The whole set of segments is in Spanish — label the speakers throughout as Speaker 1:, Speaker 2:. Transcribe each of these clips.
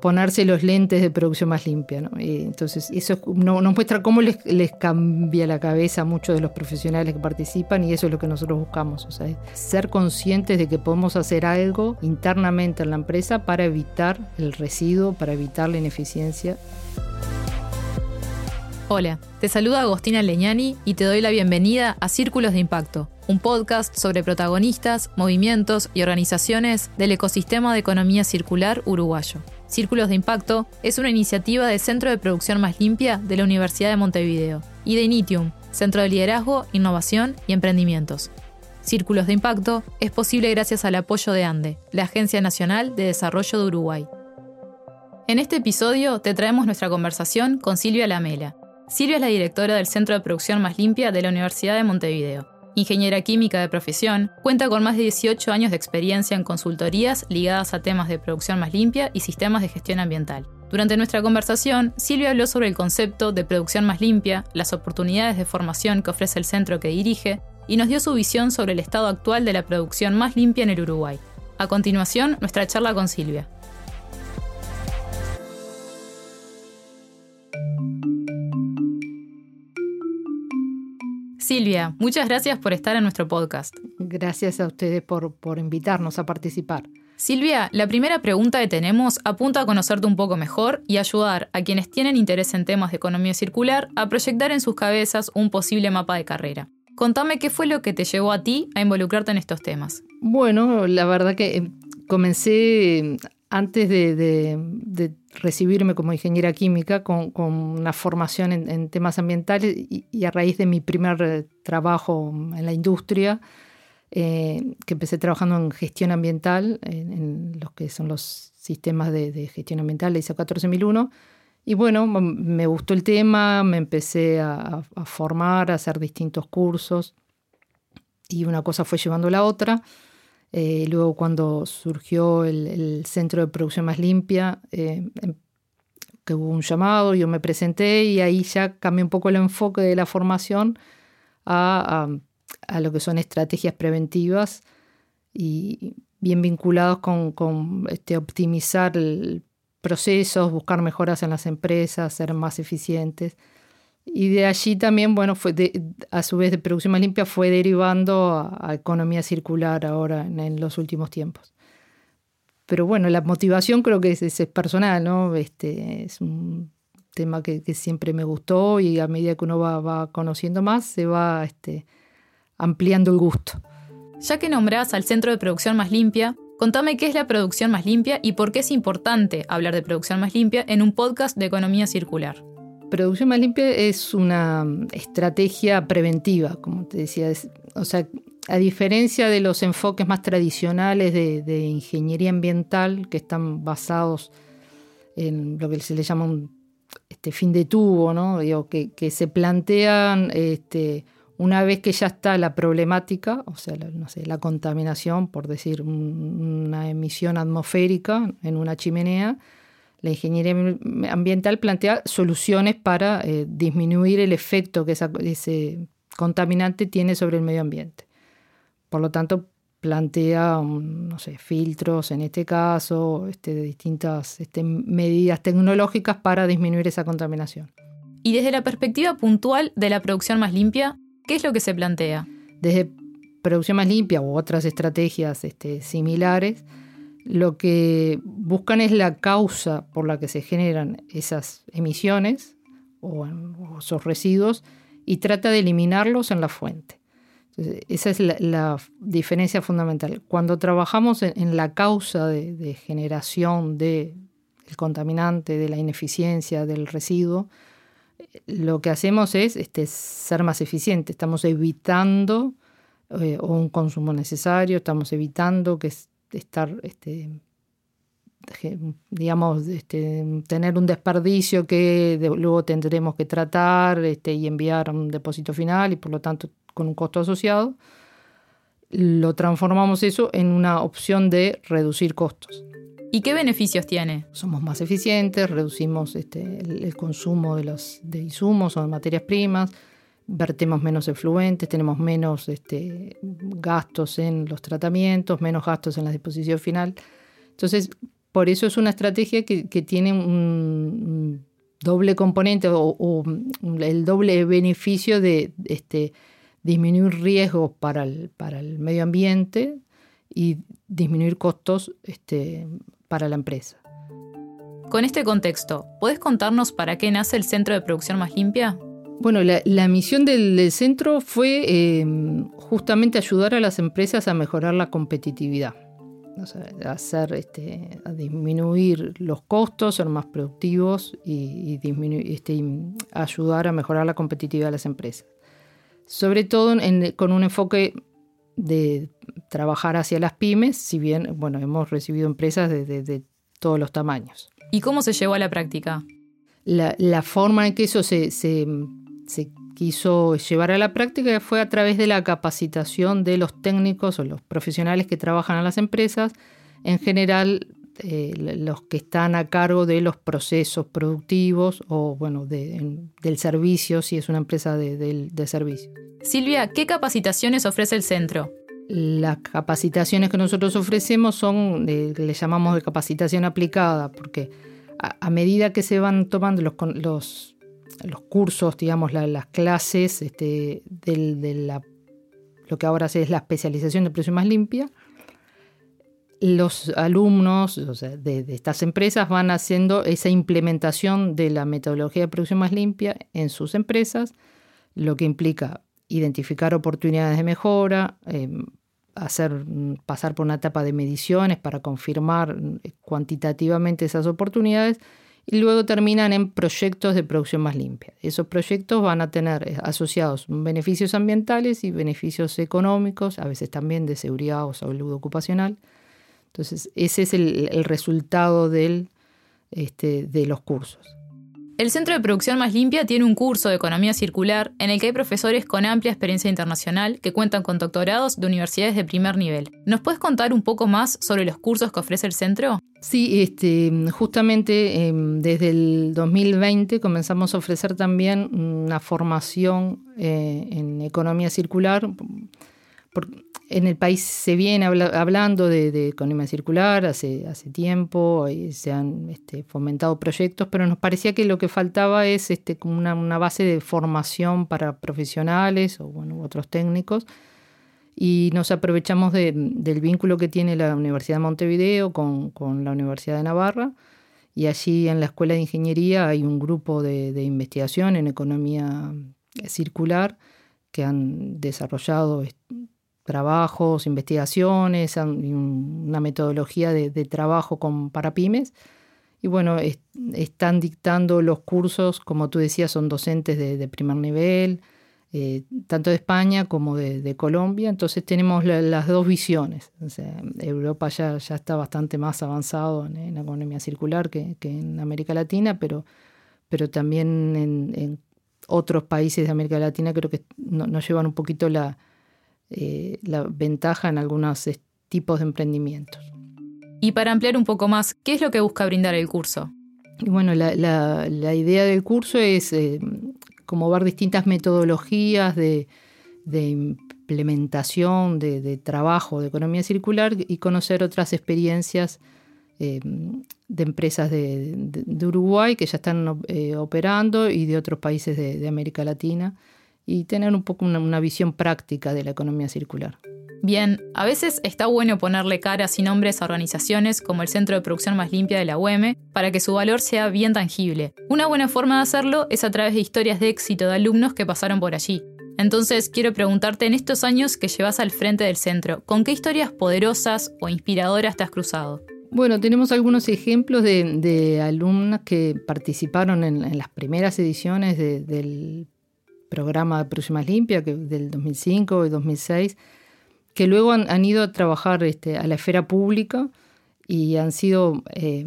Speaker 1: ponerse los lentes de producción más limpia. ¿no? Y entonces, eso nos muestra cómo les, cambia la cabeza a muchos de los profesionales que participan y eso es lo que nosotros buscamos. O sea, ser conscientes de que podemos hacer algo internamente en la empresa para evitar el residuo, para evitar la ineficiencia.
Speaker 2: Hola, te saluda Agostina Leñani y te doy la bienvenida a Círculos de Impacto, un podcast sobre protagonistas, movimientos y organizaciones del ecosistema de economía circular uruguayo. Círculos de Impacto es una iniciativa del Centro de Producción Más Limpia de la Universidad de Montevideo y de Initium, Centro de Liderazgo, Innovación y Emprendimientos. Círculos de Impacto es posible gracias al apoyo de ANDE, la Agencia Nacional de Desarrollo de Uruguay. En este episodio te traemos nuestra conversación con Silvia Lamela. Silvia es la directora del Centro de Producción Más Limpia de la Universidad de Montevideo ingeniera química de profesión, cuenta con más de 18 años de experiencia en consultorías ligadas a temas de producción más limpia y sistemas de gestión ambiental. Durante nuestra conversación, Silvia habló sobre el concepto de producción más limpia, las oportunidades de formación que ofrece el centro que dirige y nos dio su visión sobre el estado actual de la producción más limpia en el Uruguay. A continuación, nuestra charla con Silvia. Silvia, muchas gracias por estar en nuestro podcast.
Speaker 1: Gracias a ustedes por, por invitarnos a participar.
Speaker 2: Silvia, la primera pregunta que tenemos apunta a conocerte un poco mejor y ayudar a quienes tienen interés en temas de economía circular a proyectar en sus cabezas un posible mapa de carrera. Contame qué fue lo que te llevó a ti a involucrarte en estos temas.
Speaker 1: Bueno, la verdad que eh, comencé antes de, recibirme como ingeniera química con, una formación en, temas ambientales y, a raíz de mi primer trabajo en la industria, eh, que empecé trabajando en gestión ambiental, en, los que son los sistemas de, gestión ambiental, la ISO 14001, y bueno, me gustó el tema, me empecé a, a formar, a hacer distintos cursos, y una cosa fue llevando a la otra. Eh, luego cuando surgió el, Centro de Producción Más Limpia, eh, em, que hubo un llamado, yo me presenté y ahí ya cambié un poco el enfoque de la formación a, lo que son estrategias preventivas y bien vinculados con, este, optimizar procesos, buscar mejoras en las empresas, ser más eficientes. Y de allí también, bueno, fue a su vez de producción más limpia fue derivando a, economía circular ahora en, los últimos tiempos. Pero bueno, la motivación creo que es, es personal, ¿no? Este, es un tema que, siempre me gustó y a medida que uno va, conociendo más, se va este, ampliando el gusto.
Speaker 2: Ya que nombrás al Centro de Producción Más Limpia, contame qué es la producción más limpia y por qué es importante hablar de producción más limpia en un podcast de economía circular.
Speaker 1: Producción más limpia es una estrategia preventiva, como te decía. o sea, a diferencia de los enfoques más tradicionales de, ingeniería ambiental, que están basados en lo que se le llama un este, fin de tubo, ¿no? que, se plantean este, una vez que ya está la problemática, o sea, no sé, la contaminación, por decir, una emisión atmosférica en una chimenea, la ingeniería ambiental plantea soluciones para eh, disminuir el efecto que ese contaminante tiene sobre el medio ambiente. Por lo tanto, plantea, no sé, filtros en este caso, este, distintas este, medidas tecnológicas para disminuir esa contaminación.
Speaker 2: Y desde la perspectiva puntual de la producción más limpia, ¿qué es lo que se plantea?
Speaker 1: Desde producción más limpia u otras estrategias este, similares, lo que buscan es la causa por la que se generan esas emisiones o, esos residuos y trata de eliminarlos en la fuente. esa es la, diferencia fundamental. Cuando trabajamos en, la causa de, generación del contaminante, de la ineficiencia, del residuo, lo que hacemos es este, ser más eficientes. Estamos evitando eh, un consumo necesario, estamos evitando que estar, este, digamos, este, tener un desperdicio que luego tendremos que tratar este, y enviar a un depósito final y por lo tanto con un costo asociado, lo transformamos eso en una opción de reducir costos.
Speaker 2: ¿Y qué beneficios tiene?
Speaker 1: Somos más eficientes, reducimos este, el, consumo de, los, de insumos o de materias primas, vertemos menos efluentes, tenemos menos este, gastos en los tratamientos, menos gastos en la disposición final. Entonces, por eso es una estrategia que, tiene un, doble componente o, el doble beneficio de este, disminuir riesgos para el, para el medio ambiente y disminuir costos este, para la empresa.
Speaker 2: Con este contexto, ¿puedes contarnos para qué nace el Centro de Producción Más Limpia?
Speaker 1: Bueno, la, misión del, centro fue em, justamente ayudar a las empresas a mejorar la competitividad, hacer, este, a disminuir los costos, ser más productivos y, este, ayudar a mejorar la competitividad de las empresas. Sobre todo con un enfoque de trabajar hacia las pymes, si bien bueno, hemos recibido empresas de, todos los tamaños.
Speaker 2: ¿Y cómo se llevó a la práctica?
Speaker 1: La, forma en que eso se, quiso llevar a la práctica fue a través de la capacitación de los técnicos o los profesionales que trabajan en las empresas, en general eh, los que están a cargo de los procesos productivos o bueno, del servicio, si es una empresa de, de servicio.
Speaker 2: Silvia, ¿qué capacitaciones ofrece el centro?
Speaker 1: Las capacitaciones que nosotros ofrecemos son, le llamamos de capacitación aplicada, porque a, medida que se van tomando los, los, los cursos, digamos, las clases este, de la, lo que ahora es la especialización de producción más limpia, los alumnos de, estas empresas van haciendo esa implementación de la metodología de producción más limpia en sus empresas, lo que implica identificar oportunidades de mejora, em, hacer pasar por una etapa de mediciones para confirmar eh, cuantitativamente esas oportunidades y luego terminan en proyectos de producción más limpia. Esos proyectos van a tener eh, asociados beneficios ambientales y beneficios económicos, a veces también de seguridad o salud ocupacional. Entonces, ese es el, resultado este, de los cursos.
Speaker 2: El Centro de Producción Más Limpia tiene un curso de economía circular en el que hay profesores con amplia experiencia internacional que cuentan con doctorados de universidades de primer nivel. ¿Nos puedes contar un poco más sobre los cursos que ofrece el centro?
Speaker 1: Sí, este, justamente em, desde el 2020 comenzamos a ofrecer también una formación eh, en economía circular en el país se viene hablando de, economía circular hace, hace tiempo, se han este, fomentado proyectos, pero nos parecía que lo que faltaba es este, como una, base de formación para profesionales o bueno, otros técnicos. Y nos aprovechamos del vínculo que tiene la Universidad de Montevideo con, la Universidad de Navarra. Y allí en la Escuela de Ingeniería hay un grupo de investigación en economía circular que han desarrollado trabajos, investigaciones, una metodología de, trabajo con, para pymes. Y bueno, están dictando los cursos, como tú decías, son docentes de, primer nivel, eh, tanto de España como de, Colombia. Entonces tenemos las dos visiones. Europa ya, ya está bastante más avanzado en, la economía circular que, en América Latina, pero, pero también en, otros países de América Latina creo que nos llevan un poquito la, eh, la ventaja en algunos tipos de emprendimientos.
Speaker 2: Y para ampliar un poco más, ¿qué es lo que busca brindar el curso?
Speaker 1: bueno, la, idea del curso es eh, como ver distintas metodologías de, implementación, de, trabajo de economía circular y conocer otras experiencias eh, de empresas de, Uruguay que ya están operando y de otros países de América Latina y tener un poco una, visión práctica de la economía circular.
Speaker 2: Bien, a veces está bueno ponerle caras y nombres a organizaciones como el Centro de Producción Más Limpia de la UEM para que su valor sea bien tangible. Una buena forma de hacerlo es a través de historias de éxito de alumnos que pasaron por allí. Entonces quiero preguntarte en estos años que llevas al frente del centro, ¿con qué historias poderosas o inspiradoras te has cruzado?
Speaker 1: Bueno, tenemos algunos ejemplos de, alumnas que participaron en, las primeras ediciones del programa de Próximas Limpia, que del 2005 y 2006, que luego han, ido a trabajar este, a la esfera pública y han sido eh,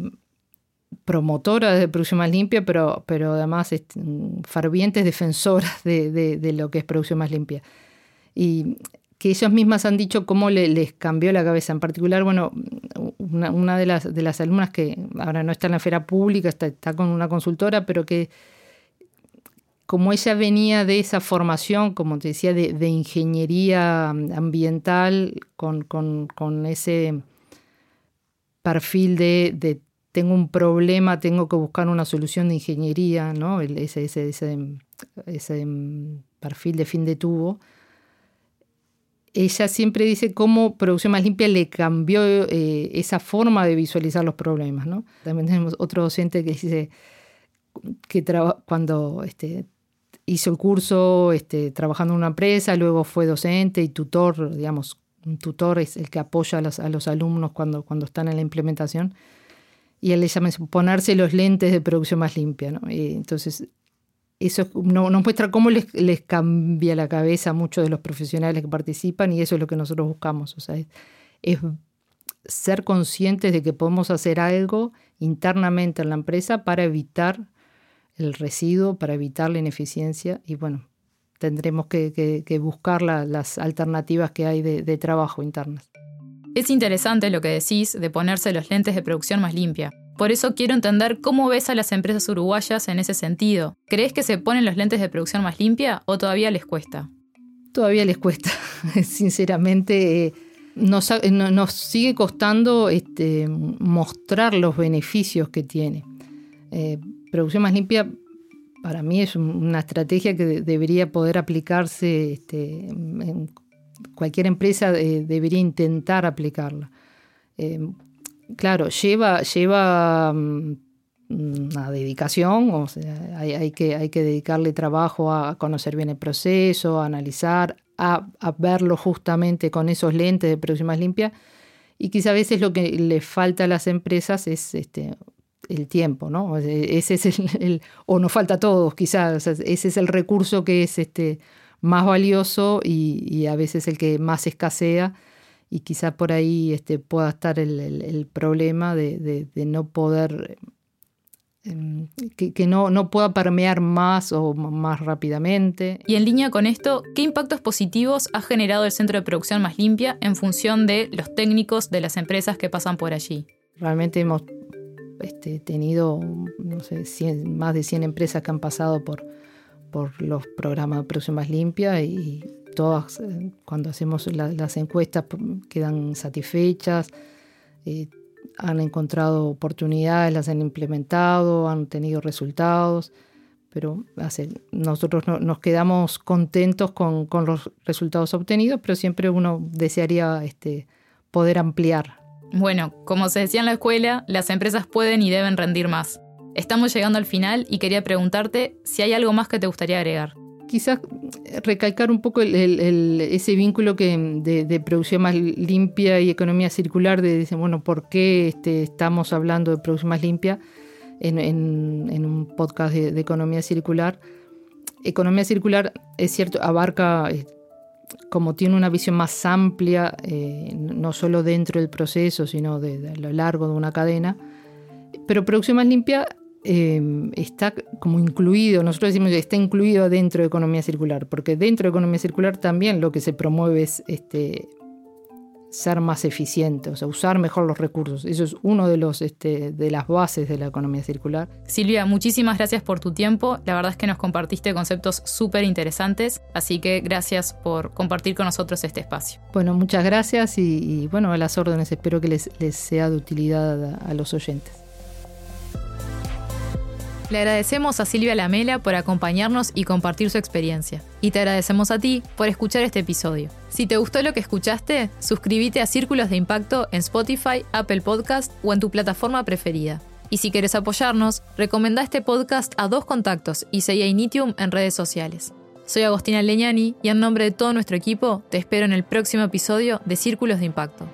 Speaker 1: promotoras de Producción Más Limpia, pero, pero además este, fervientes defensoras de, lo que es Producción Más Limpia. Y que ellas mismas han dicho cómo les cambió la cabeza. En particular, bueno, una, de, las, de las alumnas que ahora no está en la esfera pública, está, está con una consultora, pero que como ella venía de esa formación, como te decía, de, ingeniería ambiental, con, ese perfil de, tengo un problema, tengo que buscar una solución de ingeniería, ¿no? ese, perfil de fin de tubo. Ella siempre dice cómo Producción Más Limpia le cambió eh, esa forma de visualizar los problemas. También tenemos otro docente que dice que cuando este, hizo el curso este, trabajando en una empresa, luego fue docente y tutor, digamos, un tutor es el que apoya a los, a los alumnos cuando, cuando están en la implementación y él le llama ponerse los lentes de producción más limpia. ¿no? Y entonces, eso nos muestra cómo les, les, cambia la cabeza a muchos de los profesionales que participan y eso es lo que nosotros buscamos. O sea, es, ser conscientes de que podemos hacer algo internamente en la empresa para evitar el residuo, para evitar la ineficiencia y bueno, tendremos que, buscar las alternativas que hay de trabajo internas.
Speaker 2: Es interesante lo que decís de ponerse los lentes de producción más limpia. Por eso quiero entender cómo ves a las empresas uruguayas en ese sentido. ¿Crees que se ponen los lentes de producción más limpia o todavía les cuesta?
Speaker 1: Todavía les cuesta, sinceramente. Eh, nos, sigue costando este, mostrar los beneficios que tiene. Eh, producción más limpia para mí es una estrategia que debería poder aplicarse este, en cualquier empresa eh, debería intentar aplicarla. Eh, claro, lleva, lleva mm, una dedicación, o sea, hay, que, hay que dedicarle trabajo a conocer bien el proceso, a analizar, a, verlo justamente con esos lentes de producción más limpia. Y quizá a veces lo que le falta a las empresas es este, el tiempo, ¿no? Ese es el, o nos falta a todos, quizás, ese es el recurso que es este, más valioso y, a veces el que más escasea y quizá por ahí este, pueda estar el, problema de, no poder, em, que, no, no, pueda permear más o más rápidamente.
Speaker 2: Y en línea con esto, ¿qué impactos positivos ha generado el centro de producción más limpia en función de los técnicos de las empresas que pasan por allí?
Speaker 1: Realmente hemos este, tenido más de 100 empresas que han pasado por, por los programas de producción más limpia y todas, eh, cuando hacemos las encuestas, quedan satisfechas, eh, han encontrado oportunidades, las han implementado, han tenido resultados, pero nosotros nos quedamos contentos con, los resultados obtenidos, pero siempre uno desearía este, poder ampliar.
Speaker 2: Bueno, como se decía en la escuela, las empresas pueden y deben rendir más. Estamos llegando al final y quería preguntarte si hay algo más que te gustaría agregar.
Speaker 1: Quizás recalcar un poco ese vínculo que de, producción más limpia y economía circular, de decir, bueno, ¿por qué este, estamos hablando de producción más limpia en, un podcast de, economía circular? Economía circular, es cierto, abarca, eh, como tiene una visión más amplia, eh, no solo dentro del proceso, sino de, lo largo de una cadena, pero producción más limpia Em, está como incluido, nosotros decimos está incluido dentro de economía circular, porque dentro de economía circular también lo que se promueve es este, ser más eficiente, o sea, usar mejor los recursos. Eso es uno de, los, este, de las bases de la economía circular.
Speaker 2: Silvia, muchísimas gracias por tu tiempo. La verdad es que nos compartiste conceptos súper interesantes, así que gracias por compartir con nosotros este espacio.
Speaker 1: Bueno, muchas gracias y, bueno, a las órdenes. Espero que les, les sea de utilidad a los oyentes.
Speaker 2: Le agradecemos a Silvia Lamela por acompañarnos y compartir su experiencia. Y te agradecemos a ti por escuchar este episodio. Si te gustó lo que escuchaste, suscríbete a Círculos de Impacto en Spotify, Apple Podcast o en tu plataforma preferida. Y si quieres apoyarnos, recomenda este podcast a dos contactos y seguí a Initium en redes sociales. Soy Agostina Leñani y en nombre de todo nuestro equipo te espero en el próximo episodio de Círculos de Impacto.